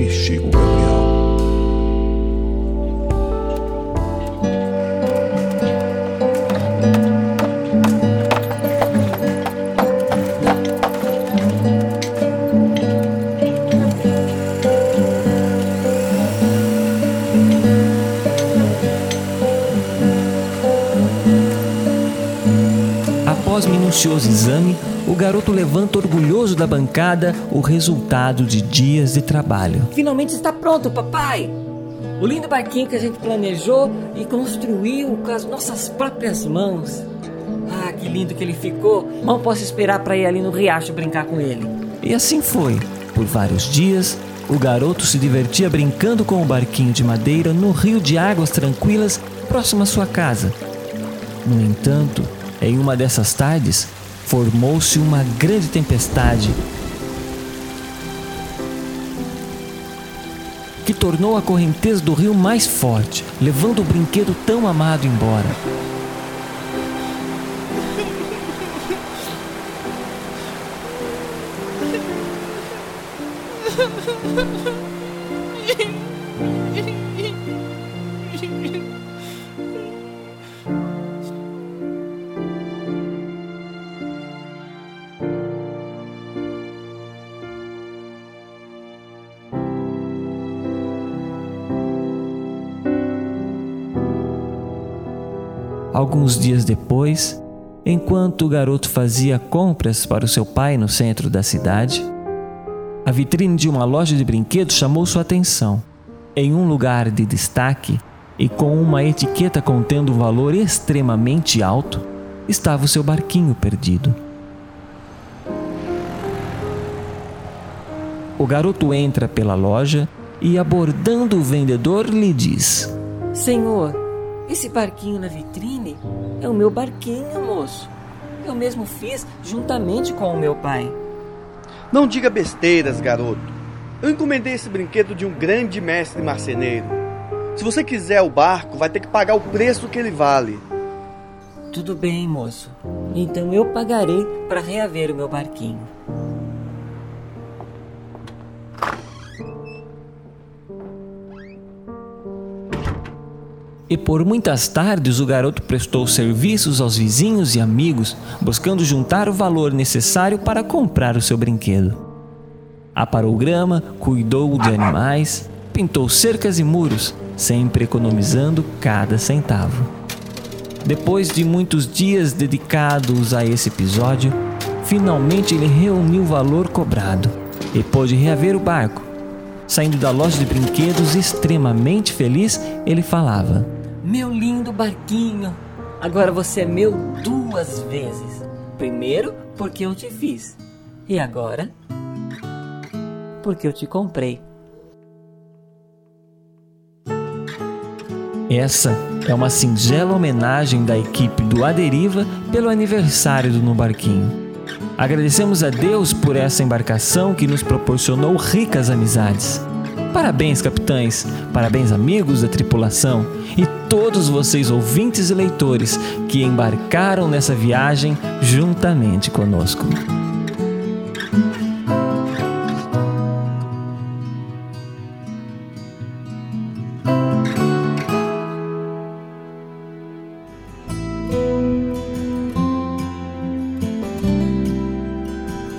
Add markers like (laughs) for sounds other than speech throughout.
e Gabriel. Após minucioso exame, o garoto levanta orgulhoso da bancada o resultado de dias de trabalho. Finalmente está pronto, papai! O lindo barquinho que a gente planejou e construiu com as nossas próprias mãos. Ah, que lindo que ele ficou! Mal posso esperar para ir ali no riacho brincar com ele. E assim foi. Por vários dias, o garoto se divertia brincando com o barquinho de madeira no rio de águas tranquilas próximo à sua casa. No entanto, em uma dessas tardes, formou-se uma grande tempestade que tornou a correnteza do rio mais forte, levando o brinquedo tão amado embora. (laughs) Alguns dias depois, enquanto o garoto fazia compras para o seu pai no centro da cidade, a vitrine de uma loja de brinquedos chamou sua atenção. Em um lugar de destaque e com uma etiqueta contendo um valor extremamente alto, estava o seu barquinho perdido. O garoto entra pela loja e, abordando o vendedor, lhe diz: Senhor, esse barquinho na vitrine é o meu barquinho, moço. Eu mesmo fiz juntamente com o meu pai. Não diga besteiras, garoto. Eu encomendei esse brinquedo de um grande mestre marceneiro. Se você quiser o barco, vai ter que pagar o preço que ele vale. Tudo bem, moço. Então eu pagarei para reaver o meu barquinho. E por muitas tardes o garoto prestou serviços aos vizinhos e amigos, buscando juntar o valor necessário para comprar o seu brinquedo. Aparou grama, cuidou de animais, pintou cercas e muros, sempre economizando cada centavo. Depois de muitos dias dedicados a esse episódio, finalmente ele reuniu o valor cobrado e pôde reaver o barco. Saindo da loja de brinquedos extremamente feliz, ele falava: Meu lindo barquinho, agora você é meu duas vezes. Primeiro, porque eu te fiz. E agora, porque eu te comprei. Essa é uma singela homenagem da equipe do Aderiva pelo aniversário do No Barquinho. Agradecemos a Deus por essa embarcação que nos proporcionou ricas amizades. Parabéns, capitães, parabéns, amigos da tripulação e todos vocês, ouvintes e leitores, que embarcaram nessa viagem juntamente conosco.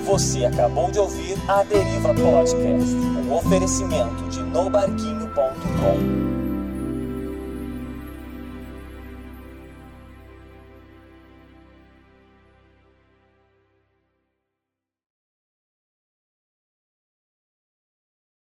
Você acabou de ouvir a Deriva Podcast, um oferecimento de nobarquinho.com.